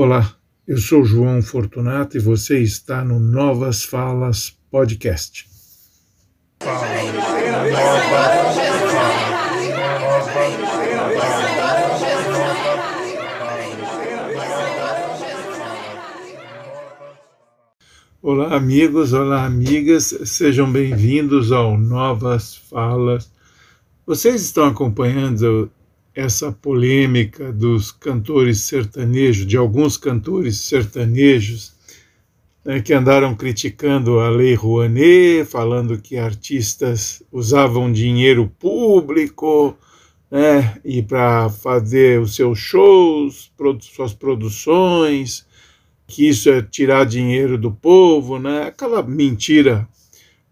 Olá, eu sou João Fortunato e você está no Novas Falas Podcast. Olá, amigos, olá, amigas, sejam bem-vindos ao Novas Falas. Vocês estão acompanhando essa polêmica dos cantores sertanejos, de alguns cantores sertanejos, né, que andaram criticando a Lei Rouanet, falando que artistas usavam dinheiro público né, e para fazer os seus shows, suas produções, que isso é tirar dinheiro do povo, né, aquela mentira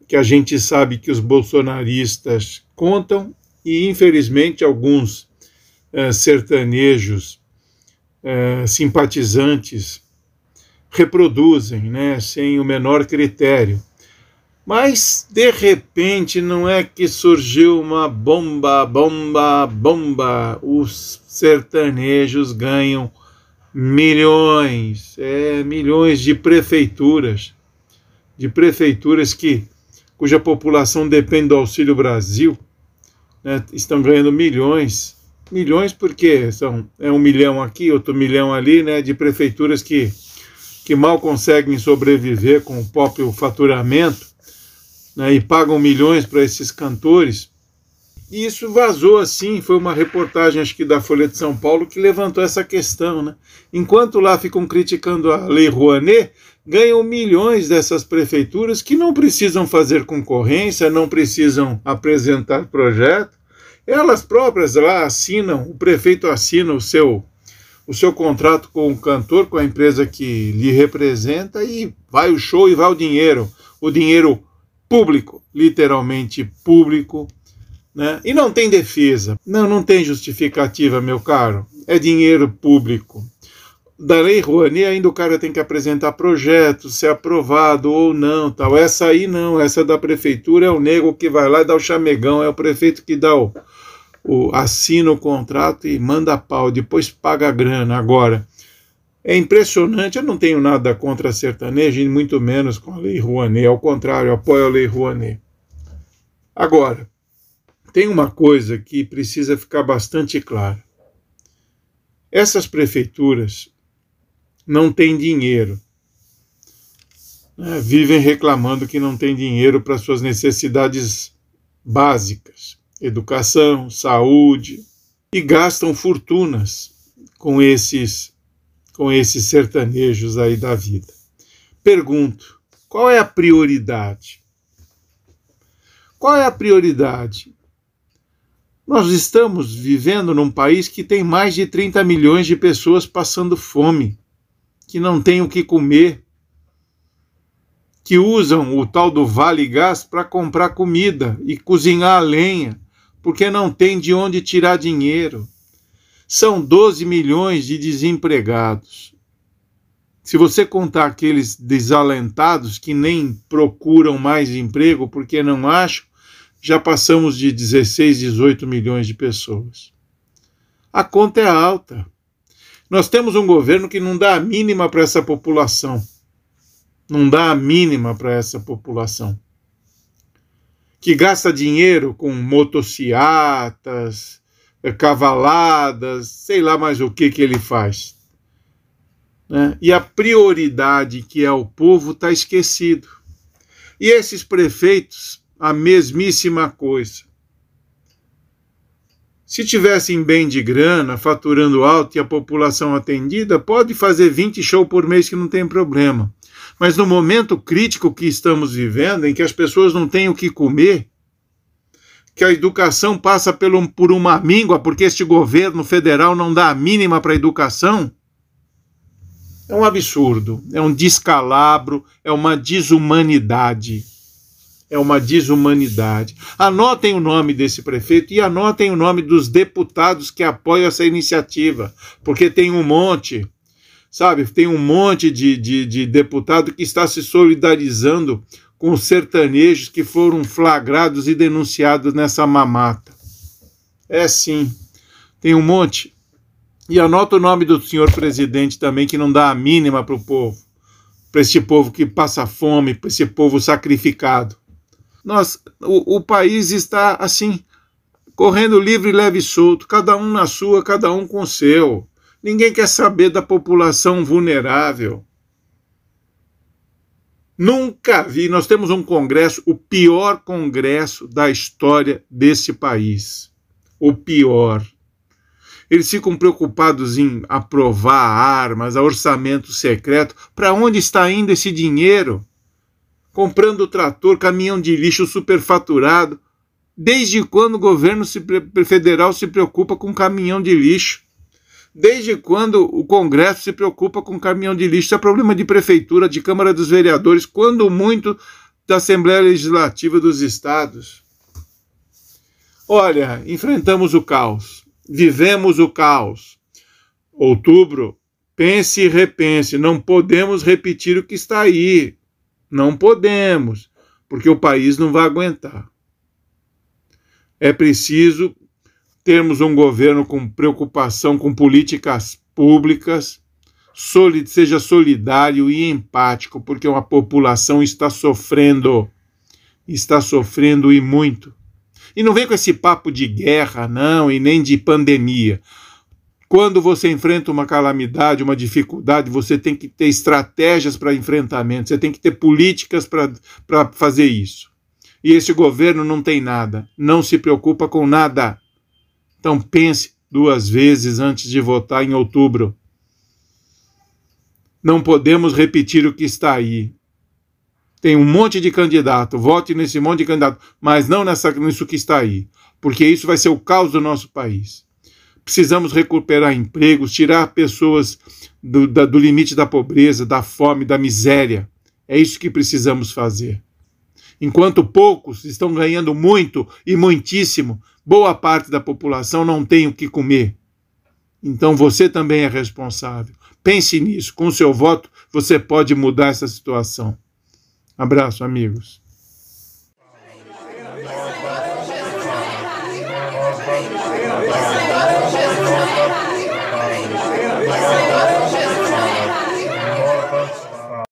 que a gente sabe que os bolsonaristas contam e infelizmente alguns eh, sertanejos eh, simpatizantes reproduzem, né, sem o menor critério. Mas, de repente, não é que surgiu uma bomba, bomba, bomba. Os sertanejos ganham milhões, é, milhões de prefeituras, de prefeituras que cuja população depende do Auxílio Brasil, né, estão ganhando milhões milhões porque são é um milhão aqui, outro milhão ali, né, de prefeituras que, que mal conseguem sobreviver com o próprio faturamento né, e pagam milhões para esses cantores. E isso vazou assim, foi uma reportagem acho que da Folha de São Paulo que levantou essa questão, né? Enquanto lá ficam criticando a Lei Rouanet, ganham milhões dessas prefeituras que não precisam fazer concorrência, não precisam apresentar projeto, elas próprias lá assinam, o prefeito assina o seu o seu contrato com o cantor, com a empresa que lhe representa e vai o show e vai o dinheiro, o dinheiro público, literalmente público, né? E não tem defesa. Não, não tem justificativa, meu caro. É dinheiro público. Da lei Rouanet ainda o cara tem que apresentar projeto, ser aprovado ou não, tal. Essa aí não, essa da prefeitura é o nego que vai lá e dá o chamegão, é o prefeito que dá o, o, assina o contrato e manda pau, depois paga a grana. Agora, é impressionante, eu não tenho nada contra a sertaneja, e muito menos com a Lei Rouanet, ao contrário, apoio a Lei Rouanet. Agora, tem uma coisa que precisa ficar bastante clara. Essas prefeituras não têm dinheiro. Né? Vivem reclamando que não tem dinheiro para suas necessidades básicas educação, saúde, e gastam fortunas com esses com esses sertanejos aí da vida. Pergunto, qual é a prioridade? Qual é a prioridade? Nós estamos vivendo num país que tem mais de 30 milhões de pessoas passando fome, que não têm o que comer, que usam o tal do Vale Gás para comprar comida e cozinhar a lenha porque não tem de onde tirar dinheiro. São 12 milhões de desempregados. Se você contar aqueles desalentados que nem procuram mais emprego porque não acham, já passamos de 16, 18 milhões de pessoas. A conta é alta. Nós temos um governo que não dá a mínima para essa população. Não dá a mínima para essa população que gasta dinheiro com motociatas, eh, cavaladas, sei lá mais o que que ele faz. Né? E a prioridade que é o povo está esquecido. E esses prefeitos, a mesmíssima coisa. Se tivessem bem de grana, faturando alto e a população atendida, pode fazer 20 shows por mês que não tem problema. Mas no momento crítico que estamos vivendo, em que as pessoas não têm o que comer, que a educação passa por uma míngua, porque este governo federal não dá a mínima para a educação, é um absurdo, é um descalabro, é uma desumanidade. É uma desumanidade. Anotem o nome desse prefeito e anotem o nome dos deputados que apoiam essa iniciativa, porque tem um monte sabe? Tem um monte de, de, de deputado que está se solidarizando com os sertanejos que foram flagrados e denunciados nessa mamata. É sim, tem um monte. E anota o nome do senhor presidente também, que não dá a mínima para o povo, para esse povo que passa fome, para esse povo sacrificado. Nós, o, o país está assim, correndo livre, leve e solto, cada um na sua, cada um com o seu. Ninguém quer saber da população vulnerável. Nunca vi. Nós temos um congresso, o pior congresso da história desse país. O pior. Eles ficam preocupados em aprovar armas, orçamento secreto. Para onde está indo esse dinheiro? Comprando trator, caminhão de lixo superfaturado. Desde quando o governo federal se preocupa com caminhão de lixo? Desde quando o Congresso se preocupa com caminhão de lixo? Isso é problema de prefeitura, de Câmara dos Vereadores, quando muito da Assembleia Legislativa dos Estados. Olha, enfrentamos o caos, vivemos o caos. Outubro, pense e repense, não podemos repetir o que está aí. Não podemos, porque o país não vai aguentar. É preciso termos um governo com preocupação com políticas públicas, seja solidário e empático, porque uma população está sofrendo, está sofrendo e muito. E não vem com esse papo de guerra, não, e nem de pandemia. Quando você enfrenta uma calamidade, uma dificuldade, você tem que ter estratégias para enfrentamento, você tem que ter políticas para fazer isso. E esse governo não tem nada, não se preocupa com nada. Então pense duas vezes antes de votar em outubro. Não podemos repetir o que está aí. Tem um monte de candidato, vote nesse monte de candidato, mas não nessa, nisso que está aí, porque isso vai ser o caos do nosso país. Precisamos recuperar empregos, tirar pessoas do, da, do limite da pobreza, da fome, da miséria. É isso que precisamos fazer. Enquanto poucos estão ganhando muito e muitíssimo, boa parte da população não tem o que comer. Então você também é responsável. Pense nisso. Com o seu voto, você pode mudar essa situação. Abraço, amigos.